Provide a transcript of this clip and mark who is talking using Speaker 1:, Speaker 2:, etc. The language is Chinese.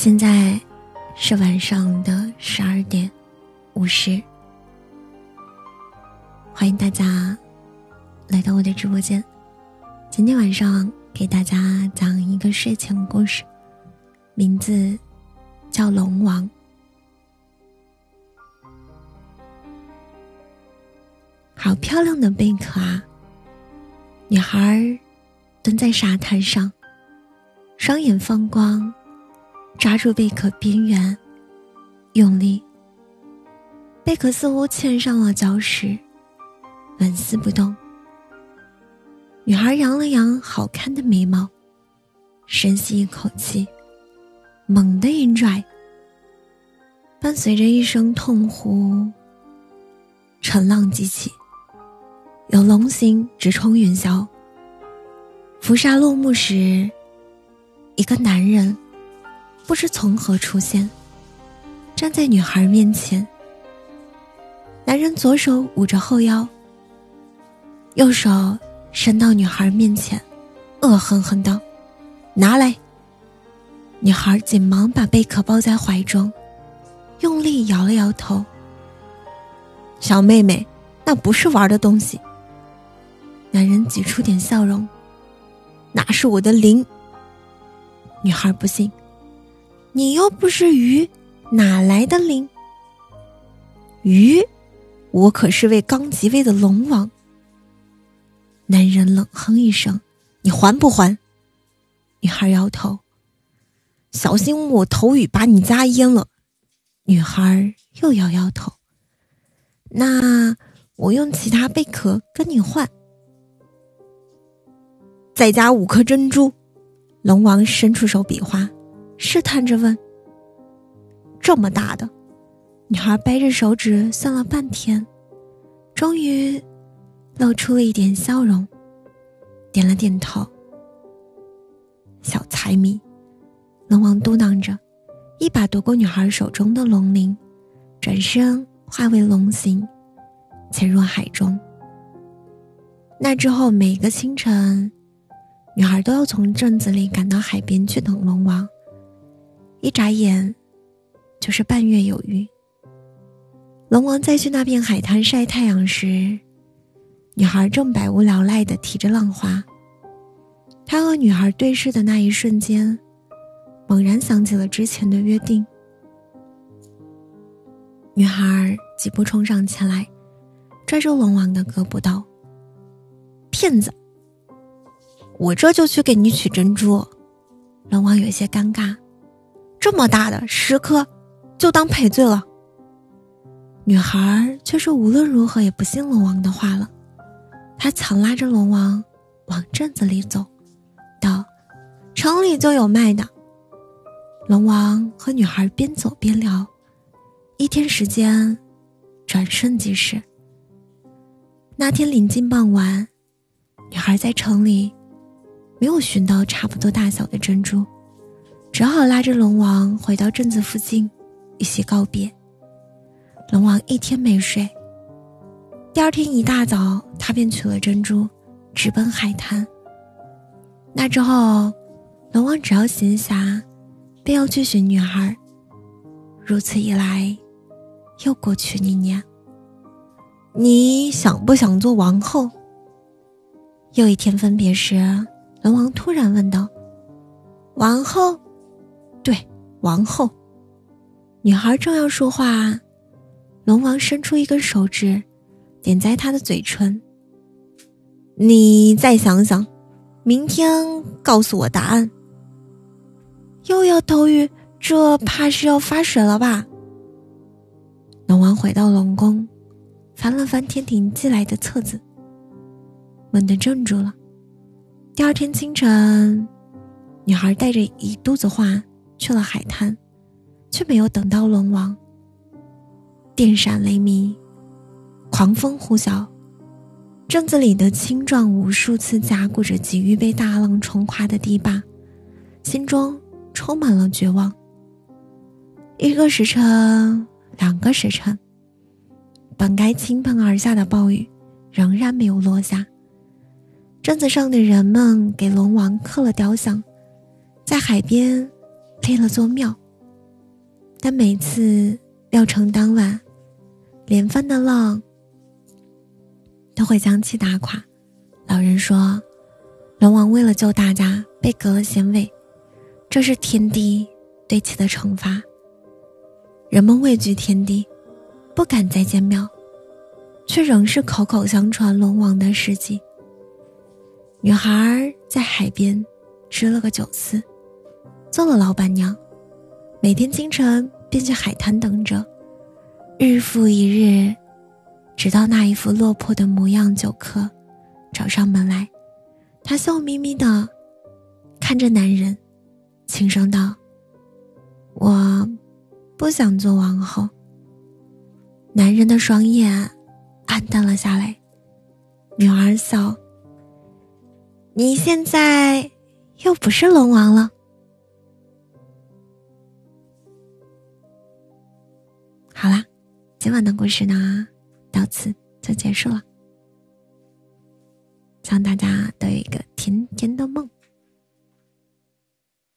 Speaker 1: 现在是晚上的十二点五十，欢迎大家来到我的直播间。今天晚上给大家讲一个睡前故事，名字叫《龙王》。好漂亮的贝壳啊！女孩蹲在沙滩上，双眼放光。抓住贝壳边缘，用力。贝壳似乎嵌上了礁石，纹丝不动。女孩扬了扬好看的眉毛，深吸一口气，猛地一拽，伴随着一声痛呼，沉浪激起，有龙形直冲云霄。浮沙落幕时，一个男人。不知从何出现，站在女孩面前。男人左手捂着后腰，右手伸到女孩面前，恶狠狠道：“拿来！”女孩紧忙把贝壳抱在怀中，用力摇了摇头：“小妹妹，那不是玩的东西。”男人挤出点笑容：“那是我的灵。”女孩不信。你又不是鱼，哪来的灵？鱼，我可是位刚即位的龙王。男人冷哼一声：“你还不还？”女孩摇头：“小心我头雨把你家淹了。”女孩又摇摇头：“那我用其他贝壳跟你换。”再加五颗珍珠。龙王伸出手比划。试探着问：“这么大的？”女孩掰着手指算了半天，终于露出了一点笑容，点了点头。小财迷，龙王嘟囔着，一把夺过女孩手中的龙鳞，转身化为龙形，潜入海中。那之后，每个清晨，女孩都要从镇子里赶到海边去等龙王。一眨眼，就是半月有余。龙王在去那片海滩晒太阳时，女孩正百无聊赖的提着浪花。他和女孩对视的那一瞬间，猛然想起了之前的约定。女孩几步冲上前来，拽住龙王的胳膊道：“骗子！我这就去给你取珍珠。”龙王有些尴尬。这么大的十颗，就当赔罪了。女孩却是无论如何也不信龙王的话了，她强拉着龙王往镇子里走，道：“城里就有卖的。”龙王和女孩边走边聊，一天时间转瞬即逝。那天临近傍晚，女孩在城里没有寻到差不多大小的珍珠。只好拉着龙王回到镇子附近，一起告别。龙王一天没睡。第二天一大早，他便取了珍珠，直奔海滩。那之后，龙王只要闲暇，便要去寻女孩。如此一来，又过去一年。你想不想做王后？又一天分别时，龙王突然问道：“王后？”王后。女孩正要说话，龙王伸出一根手指，点在她的嘴唇。你再想想，明天告诉我答案。又要偷玉，这怕是要发水了吧？龙王回到龙宫，翻了翻天庭寄来的册子，猛地怔住了。第二天清晨，女孩带着一肚子话。去了海滩，却没有等到龙王。电闪雷鸣，狂风呼啸，镇子里的青壮无数次夹固着急于被大浪冲垮的堤坝，心中充满了绝望。一个时辰，两个时辰，本该倾盆而下的暴雨仍然没有落下。镇子上的人们给龙王刻了雕像，在海边。立了座庙，但每次庙成当晚，连番的浪都会将其打垮。老人说，龙王为了救大家被割了仙尾，这是天帝对其的惩罚。人们畏惧天地，不敢再建庙，却仍是口口相传龙王的事迹。女孩在海边吃了个酒肆，做了老板娘，每天清晨便去海滩等着，日复一日，直到那一副落魄的模样酒客找上门来，她笑眯眯的看着男人，轻声道：“我不想做王后。”男人的双眼暗淡了下来，女儿笑。你现在又不是龙王了。好啦，今晚的故事呢，到此就结束了。希望大家都有一个甜甜的梦。